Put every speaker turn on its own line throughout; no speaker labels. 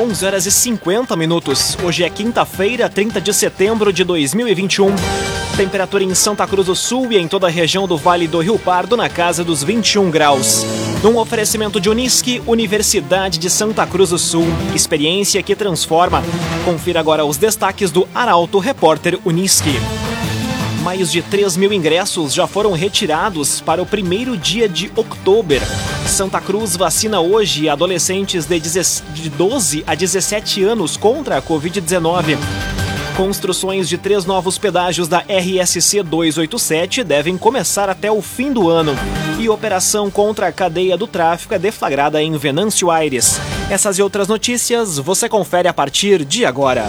11 horas e 50 minutos. Hoje é quinta-feira, 30 de setembro de 2021. Temperatura em Santa Cruz do Sul e em toda a região do Vale do Rio Pardo na casa dos 21 graus. Num oferecimento de Unisque, Universidade de Santa Cruz do Sul. Experiência que transforma. Confira agora os destaques do Arauto Repórter Unisque. Mais de 3 mil ingressos já foram retirados para o primeiro dia de outubro. Santa Cruz vacina hoje adolescentes de 12 a 17 anos contra a Covid-19. Construções de três novos pedágios da RSC 287 devem começar até o fim do ano. E operação contra a cadeia do tráfico é deflagrada em Venâncio Aires. Essas e outras notícias você confere a partir de agora.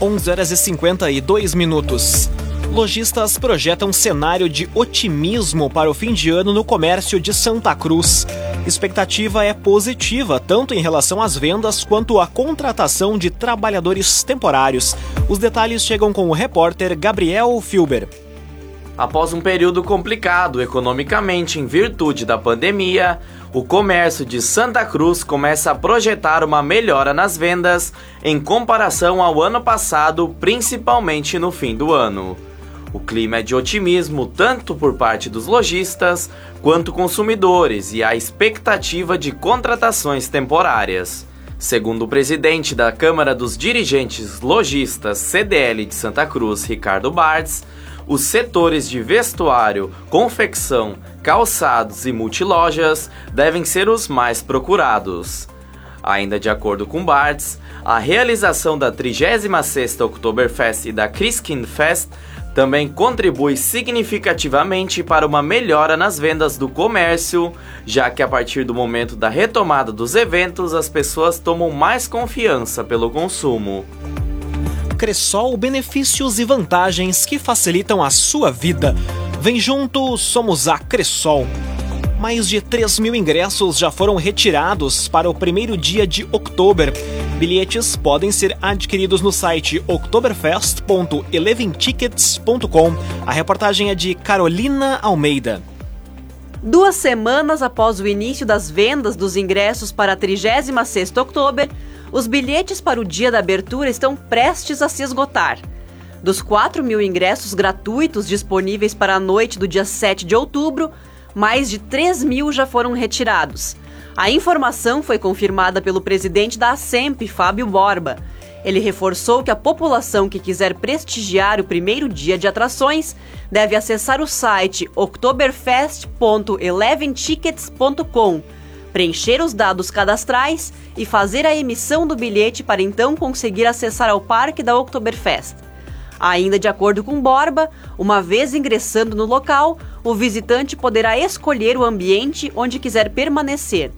11 horas e 52 minutos. Lojistas projetam cenário de otimismo para o fim de ano no comércio de Santa Cruz. Expectativa é positiva, tanto em relação às vendas quanto à contratação de trabalhadores temporários. Os detalhes chegam com o repórter Gabriel Filber.
Após um período complicado economicamente em virtude da pandemia, o comércio de Santa Cruz começa a projetar uma melhora nas vendas em comparação ao ano passado, principalmente no fim do ano. O clima é de otimismo tanto por parte dos lojistas quanto consumidores e a expectativa de contratações temporárias. Segundo o presidente da Câmara dos Dirigentes Lojistas CDL de Santa Cruz, Ricardo Bartz, os setores de vestuário, confecção, calçados e multilojas devem ser os mais procurados. Ainda de acordo com Bartz, a realização da 36ª Oktoberfest e da Christkind Fest também contribui significativamente para uma melhora nas vendas do comércio, já que a partir do momento da retomada dos eventos as pessoas tomam mais confiança pelo consumo.
Cressol benefícios e vantagens que facilitam a sua vida. Vem junto, somos a Cressol. Mais de 3 mil ingressos já foram retirados para o primeiro dia de outubro. Bilhetes podem ser adquiridos no site oktoberfest.eleventickets.com. A reportagem é de Carolina Almeida.
Duas semanas após o início das vendas dos ingressos para a 36ª Outubro, os bilhetes para o dia da abertura estão prestes a se esgotar. Dos 4 mil ingressos gratuitos disponíveis para a noite do dia 7 de outubro, mais de 3 mil já foram retirados. A informação foi confirmada pelo presidente da ASEMP, Fábio Borba. Ele reforçou que a população que quiser prestigiar o primeiro dia de atrações deve acessar o site oktoberfest.eleventickets.com preencher os dados cadastrais e fazer a emissão do bilhete para então conseguir acessar ao parque da Oktoberfest. Ainda de acordo com Borba, uma vez ingressando no local, o visitante poderá escolher o ambiente onde quiser permanecer.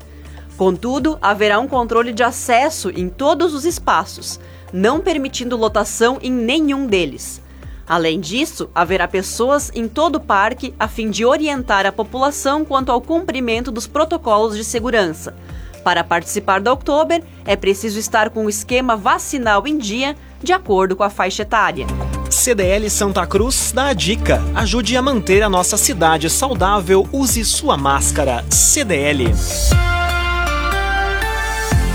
Contudo, haverá um controle de acesso em todos os espaços, não permitindo lotação em nenhum deles. Além disso, haverá pessoas em todo o parque a fim de orientar a população quanto ao cumprimento dos protocolos de segurança. Para participar da Oktober, é preciso estar com o esquema vacinal em dia, de acordo com a faixa etária.
CDL Santa Cruz dá a dica: ajude a manter a nossa cidade saudável, use sua máscara. CDL.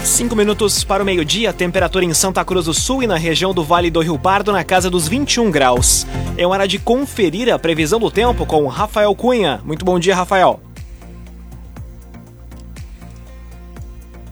Cinco minutos para o meio-dia, temperatura em Santa Cruz do Sul e na região do Vale do Rio Pardo na casa dos 21 graus. É hora de conferir a previsão do tempo com Rafael Cunha. Muito bom dia, Rafael.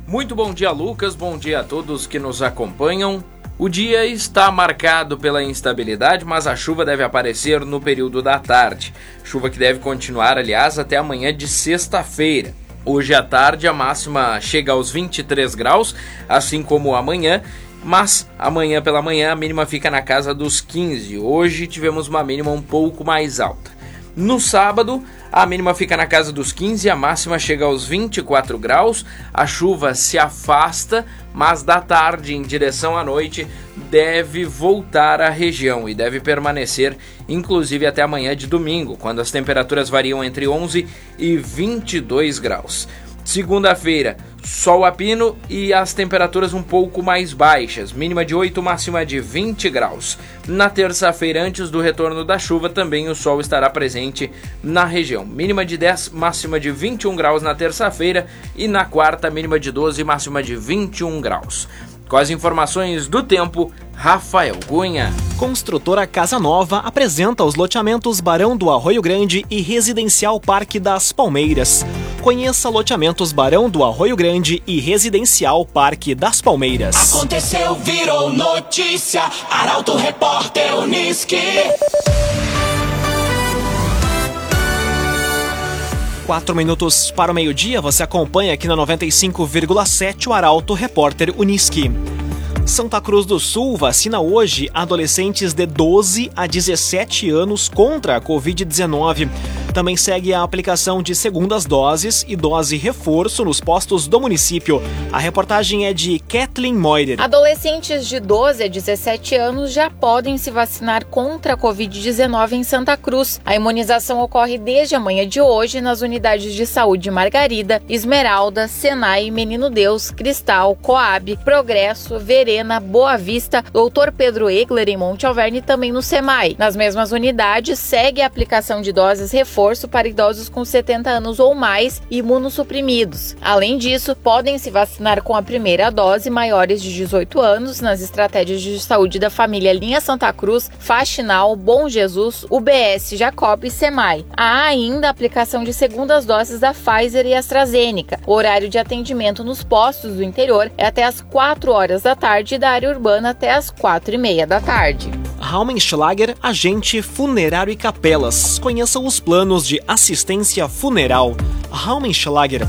Muito bom dia, Lucas. Bom dia a todos que nos acompanham. O dia está marcado pela instabilidade, mas a chuva deve aparecer no período da tarde. Chuva que deve continuar, aliás, até amanhã de sexta-feira. Hoje à tarde a máxima chega aos 23 graus, assim como amanhã, mas amanhã pela manhã a mínima fica na casa dos 15. Hoje tivemos uma mínima um pouco mais alta. No sábado, a mínima fica na casa dos 15 e a máxima chega aos 24 graus. A chuva se afasta, mas da tarde em direção à noite deve voltar à região e deve permanecer inclusive até amanhã de domingo, quando as temperaturas variam entre 11 e 22 graus. Segunda-feira, sol a pino e as temperaturas um pouco mais baixas, mínima de 8, máxima de 20 graus. Na terça-feira, antes do retorno da chuva, também o sol estará presente na região, mínima de 10, máxima de 21 graus na terça-feira e na quarta, mínima de 12, máxima de 21 graus. Com as informações do tempo, Rafael Cunha.
Construtora Casa Nova apresenta os loteamentos Barão do Arroio Grande e Residencial Parque das Palmeiras. Conheça loteamentos Barão do Arroio Grande e Residencial Parque das Palmeiras.
Aconteceu, virou notícia. Arauto Repórter Uniski.
Quatro minutos para o meio-dia, você acompanha aqui na 95,7 o Arauto Repórter Uniski. Santa Cruz do Sul vacina hoje adolescentes de 12 a 17 anos contra a Covid-19. Também segue a aplicação de segundas doses e dose reforço nos postos do município. A reportagem é de Kathleen Moider.
Adolescentes de 12 a 17 anos já podem se vacinar contra a Covid-19 em Santa Cruz. A imunização ocorre desde a manhã de hoje nas unidades de saúde Margarida, Esmeralda, Senai, Menino Deus, Cristal, Coab, Progresso, Verena, Boa Vista, Doutor Pedro Egler em Monte Alverne e também no SEMAI. Nas mesmas unidades, segue a aplicação de doses reforço reforço para idosos com 70 anos ou mais imunossuprimidos. Além disso, podem se vacinar com a primeira dose maiores de 18 anos nas estratégias de saúde da família Linha Santa Cruz, Faxinal, Bom Jesus, UBS Jacob e Semai. Há ainda a aplicação de segundas doses da Pfizer e AstraZeneca. O horário de atendimento nos postos do interior é até às 4 horas da tarde e da área urbana até às 4 e meia da tarde.
Raumenschlager, agente funerário e capelas. Conheçam os planos de assistência funeral. Raumenschlager.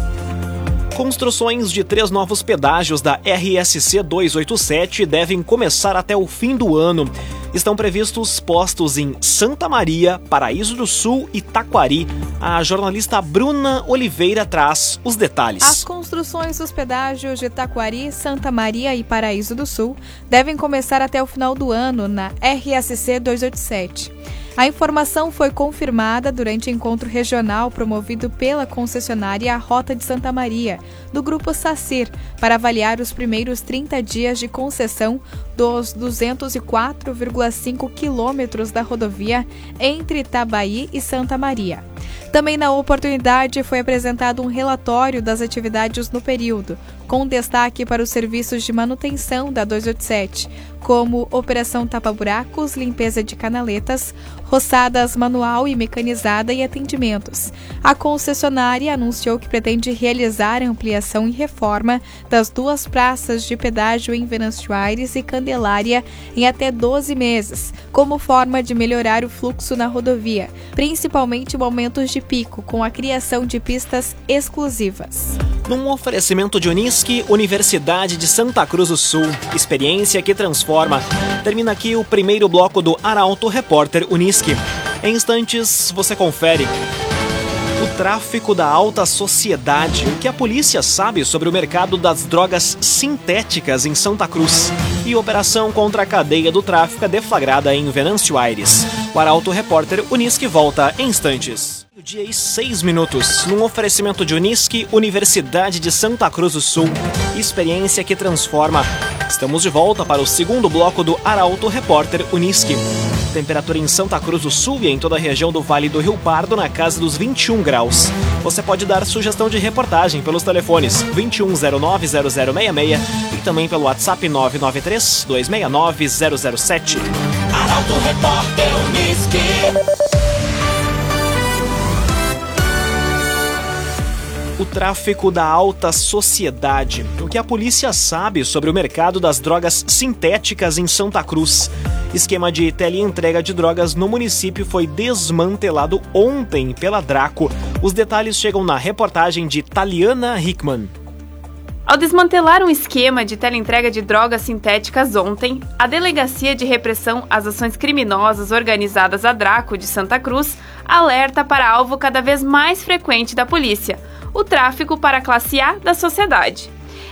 Construções de três novos pedágios da RSC 287 devem começar até o fim do ano. Estão previstos postos em Santa Maria, Paraíso do Sul e Taquari. A jornalista Bruna Oliveira traz os detalhes.
As construções dos pedágios de Taquari, Santa Maria e Paraíso do Sul devem começar até o final do ano na RSC 287. A informação foi confirmada durante encontro regional promovido pela concessionária Rota de Santa Maria, do Grupo SACIR, para avaliar os primeiros 30 dias de concessão dos 204,5 quilômetros da rodovia entre Itabaí e Santa Maria. Também na oportunidade foi apresentado um relatório das atividades no período, com destaque para os serviços de manutenção da 287, como operação tapa-buracos, limpeza de canaletas, roçadas manual e mecanizada e atendimentos. A concessionária anunciou que pretende realizar ampliação e reforma das duas praças de pedágio em Venâncio Aires e Candelária em até 12 meses, como forma de melhorar o fluxo na rodovia, principalmente momentos de pico, com a criação de pistas exclusivas.
Num oferecimento de Unisque, Universidade de Santa Cruz do Sul, experiência que transforma. Termina aqui o primeiro bloco do Arauto Repórter Unisque. Em instantes, você confere. O tráfico da alta sociedade, o que a polícia sabe sobre o mercado das drogas sintéticas em Santa Cruz e operação contra a cadeia do tráfico deflagrada em Venâncio Aires. O Arauto Repórter Unisque volta em instantes. Dia e seis minutos, num oferecimento de Unisque, Universidade de Santa Cruz do Sul. Experiência que transforma. Estamos de volta para o segundo bloco do Arauto Repórter Unisque. Temperatura em Santa Cruz do Sul e em toda a região do Vale do Rio Pardo na casa dos 21 graus. Você pode dar sugestão de reportagem pelos telefones 21090066 e também pelo WhatsApp 993 269 007.
Arauto Repórter Uniski.
O tráfico da alta sociedade. O que a polícia sabe sobre o mercado das drogas sintéticas em Santa Cruz. Esquema de teleentrega de drogas no município foi desmantelado ontem pela Draco. Os detalhes chegam na reportagem de Taliana Hickman.
Ao desmantelar um esquema de teleentrega de drogas sintéticas ontem, a Delegacia de Repressão às Ações Criminosas Organizadas a Draco de Santa Cruz alerta para alvo cada vez mais frequente da polícia: o tráfico para a classe A da sociedade.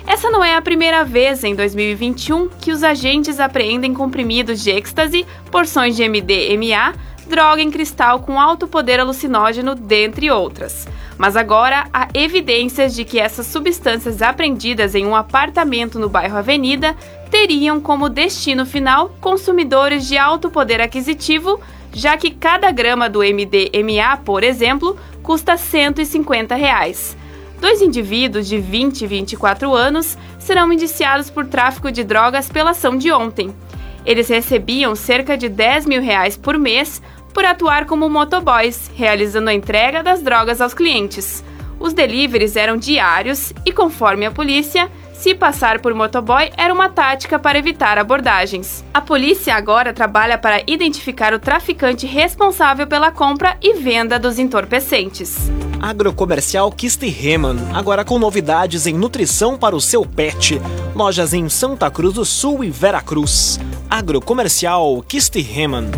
Essa não é a primeira vez em 2021 que os agentes apreendem comprimidos de êxtase, porções de MDMA, droga em cristal com alto poder alucinógeno, dentre outras. Mas agora há evidências de que essas substâncias apreendidas em um apartamento no bairro Avenida teriam como destino final consumidores de alto poder aquisitivo, já que cada grama do MDMA, por exemplo, custa 150 reais. Dois indivíduos de 20 e 24 anos serão indiciados por tráfico de drogas pela ação de ontem. Eles recebiam cerca de 10 mil reais por mês por atuar como motoboys, realizando a entrega das drogas aos clientes. Os deliveries eram diários e, conforme a polícia, se passar por motoboy era uma tática para evitar abordagens. A polícia agora trabalha para identificar o traficante responsável pela compra e venda dos entorpecentes.
Agrocomercial Kistihemann, agora com novidades em nutrição para o seu pet. Lojas em Santa Cruz do Sul e Veracruz. Agrocomercial Kistihemann.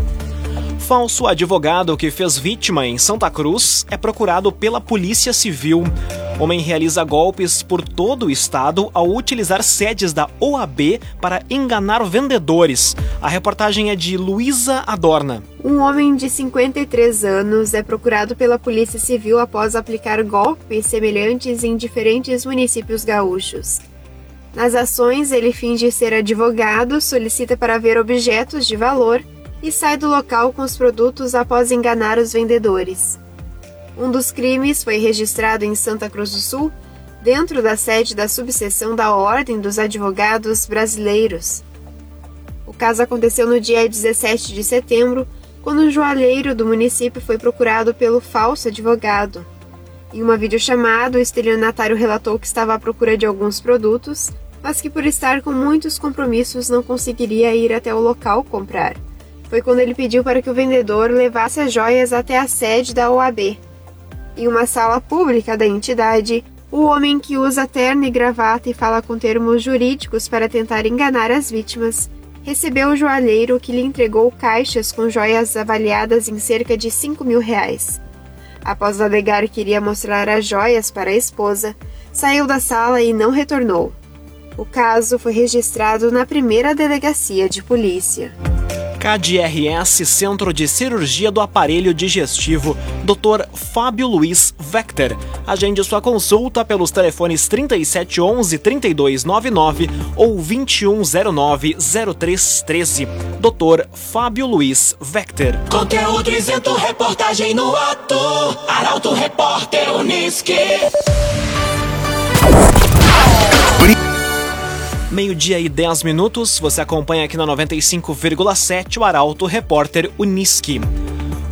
Falso advogado que fez vítima em Santa Cruz é procurado pela Polícia Civil. Homem realiza golpes por todo o estado ao utilizar sedes da OAB para enganar vendedores. A reportagem é de Luísa Adorna.
Um homem de 53 anos é procurado pela Polícia Civil após aplicar golpes semelhantes em diferentes municípios gaúchos. Nas ações, ele finge ser advogado, solicita para ver objetos de valor e sai do local com os produtos após enganar os vendedores. Um dos crimes foi registrado em Santa Cruz do Sul, dentro da sede da subseção da Ordem dos Advogados Brasileiros. O caso aconteceu no dia 17 de setembro, quando um joalheiro do município foi procurado pelo falso advogado. Em uma videochamada, o estelionatário relatou que estava à procura de alguns produtos, mas que por estar com muitos compromissos não conseguiria ir até o local comprar foi quando ele pediu para que o vendedor levasse as joias até a sede da OAB. Em uma sala pública da entidade, o homem que usa terno e gravata e fala com termos jurídicos para tentar enganar as vítimas recebeu o joalheiro que lhe entregou caixas com joias avaliadas em cerca de 5 mil reais. Após alegar que iria mostrar as joias para a esposa, saiu da sala e não retornou. O caso foi registrado na primeira delegacia de polícia.
KDRS Centro de Cirurgia do Aparelho Digestivo, Dr. Fábio Luiz Vector. Agende sua consulta pelos telefones 3711 3299 ou 2109 0313. Dr. Fábio Luiz Vector.
Conteúdo isento, reportagem no ato. Arauto Repórter Uniski.
Meio-dia e 10 minutos, você acompanha aqui na 95,7 o Arauto Repórter Uniski.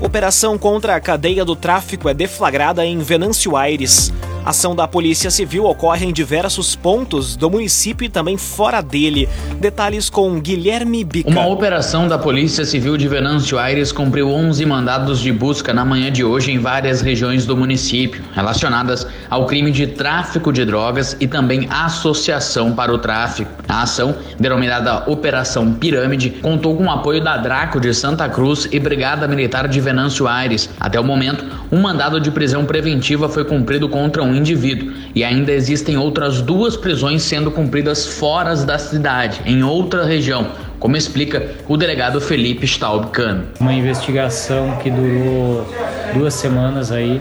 Operação contra a cadeia do tráfico é deflagrada em Venâncio Aires. Ação da Polícia Civil ocorre em diversos pontos do município e também fora dele. Detalhes com Guilherme Bica.
Uma operação da Polícia Civil de Venâncio Aires cumpriu 11 mandados de busca na manhã de hoje em várias regiões do município, relacionadas ao crime de tráfico de drogas e também associação para o tráfico. A ação, denominada Operação Pirâmide, contou com o apoio da Draco de Santa Cruz e Brigada Militar de Venâncio Aires. Até o momento, um mandado de prisão preventiva foi cumprido contra um um indivíduo e ainda existem outras duas prisões sendo cumpridas fora da cidade, em outra região, como explica o delegado Felipe Staubcano.
Uma investigação que durou duas semanas aí,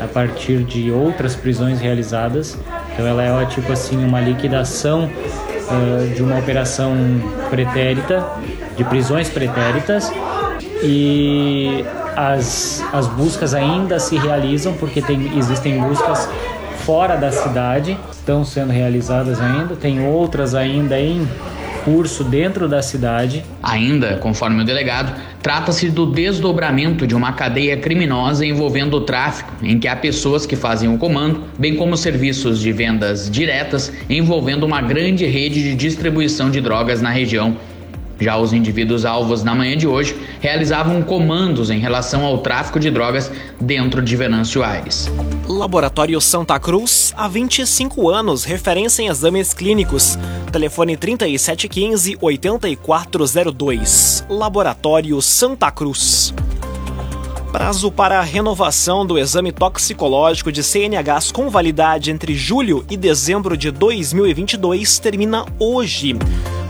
a partir de outras prisões realizadas. Então ela é tipo assim uma liquidação uh, de uma operação pretérita, de prisões pretéritas e as, as buscas ainda se realizam porque tem, existem buscas fora da cidade, estão sendo realizadas ainda, tem outras ainda em curso dentro da cidade.
Ainda, conforme o delegado, trata-se do desdobramento de uma cadeia criminosa envolvendo o tráfico, em que há pessoas que fazem o comando, bem como serviços de vendas diretas envolvendo uma grande rede de distribuição de drogas na região Já os indivíduos alvos na manhã de hoje realizavam comandos em relação ao tráfico de drogas dentro de Venâncio Aires.
Laboratório Santa Cruz, há 25 anos, referência em exames clínicos. Telefone 3715-8402. Laboratório Santa Cruz. Prazo para a renovação do exame toxicológico de CNHs com validade entre julho e dezembro de 2022 termina hoje.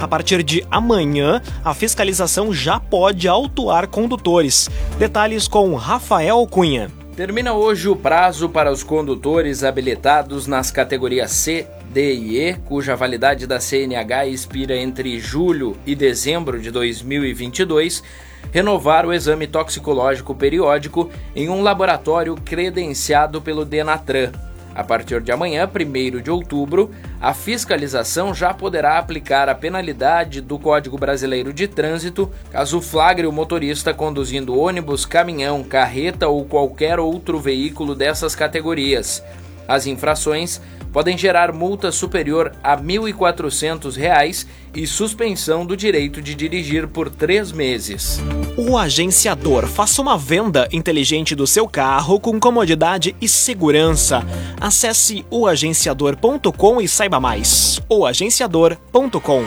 A partir de amanhã, a fiscalização já pode autuar condutores. Detalhes com Rafael Cunha.
Termina hoje o prazo para os condutores habilitados nas categorias C, D e E, cuja validade da CNH expira entre julho e dezembro de 2022 renovar o exame toxicológico periódico em um laboratório credenciado pelo Denatran. A partir de amanhã, 1 de outubro, a fiscalização já poderá aplicar a penalidade do Código Brasileiro de Trânsito caso flagre o motorista conduzindo ônibus, caminhão, carreta ou qualquer outro veículo dessas categorias. As infrações podem gerar multa superior a R$ 1.400 e suspensão do direito de dirigir por três meses.
O agenciador faça uma venda inteligente do seu carro com comodidade e segurança. Acesse oagenciador.com e saiba mais. oagenciador.com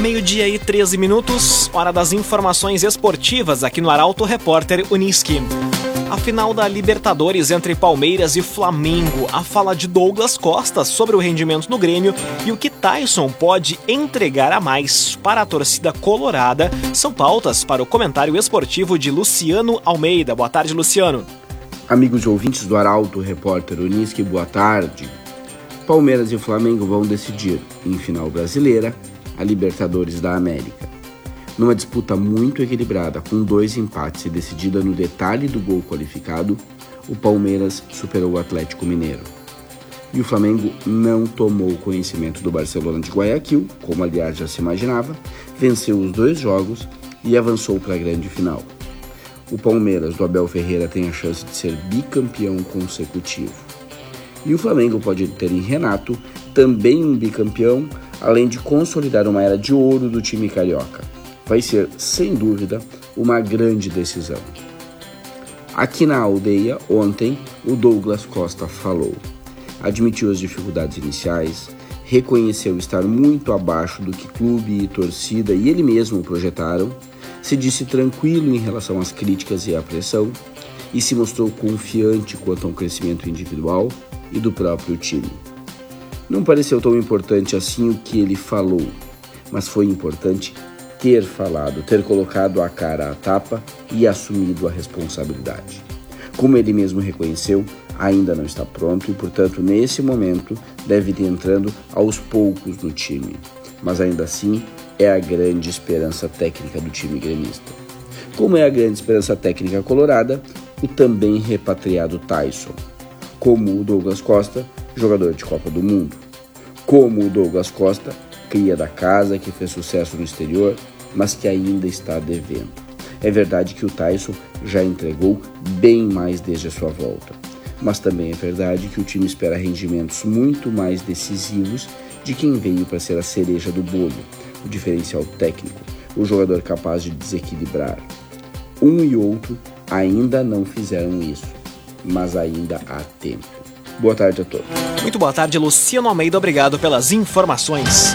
Meio-dia e 13 minutos, hora das informações esportivas aqui no Arauto Repórter Uniski. A final da Libertadores entre Palmeiras e Flamengo. A fala de Douglas Costa sobre o rendimento no Grêmio e o que Tyson pode entregar a mais para a torcida colorada são pautas para o comentário esportivo de Luciano Almeida. Boa tarde, Luciano.
Amigos ouvintes do Arauto, repórter Unisque, boa tarde. Palmeiras e Flamengo vão decidir, em final brasileira, a Libertadores da América. Numa disputa muito equilibrada, com dois empates e decidida no detalhe do gol qualificado, o Palmeiras superou o Atlético Mineiro. E o Flamengo não tomou conhecimento do Barcelona de Guayaquil, como aliás já se imaginava, venceu os dois jogos e avançou para a grande final. O Palmeiras do Abel Ferreira tem a chance de ser bicampeão consecutivo. E o Flamengo pode ter em Renato também um bicampeão, além de consolidar uma era de ouro do time carioca vai ser, sem dúvida, uma grande decisão. Aqui na aldeia, ontem, o Douglas Costa falou. Admitiu as dificuldades iniciais, reconheceu estar muito abaixo do que clube e torcida e ele mesmo projetaram, se disse tranquilo em relação às críticas e à pressão e se mostrou confiante quanto ao crescimento individual e do próprio time. Não pareceu tão importante assim o que ele falou, mas foi importante ter falado, ter colocado a cara à tapa e assumido a responsabilidade. Como ele mesmo reconheceu, ainda não está pronto e, portanto, nesse momento deve ir entrando aos poucos no time. Mas ainda assim é a grande esperança técnica do time gremista. Como é a grande esperança técnica colorada, o também repatriado Tyson. Como o Douglas Costa, jogador de Copa do Mundo. Como o Douglas Costa, cria da casa que fez sucesso no exterior, mas que ainda está devendo. É verdade que o Tyson já entregou bem mais desde a sua volta, mas também é verdade que o time espera rendimentos muito mais decisivos de quem veio para ser a cereja do bolo, o diferencial técnico, o jogador capaz de desequilibrar. Um e outro ainda não fizeram isso, mas ainda há tempo. Boa tarde a todos.
Muito boa tarde, Luciano Almeida. Obrigado pelas informações.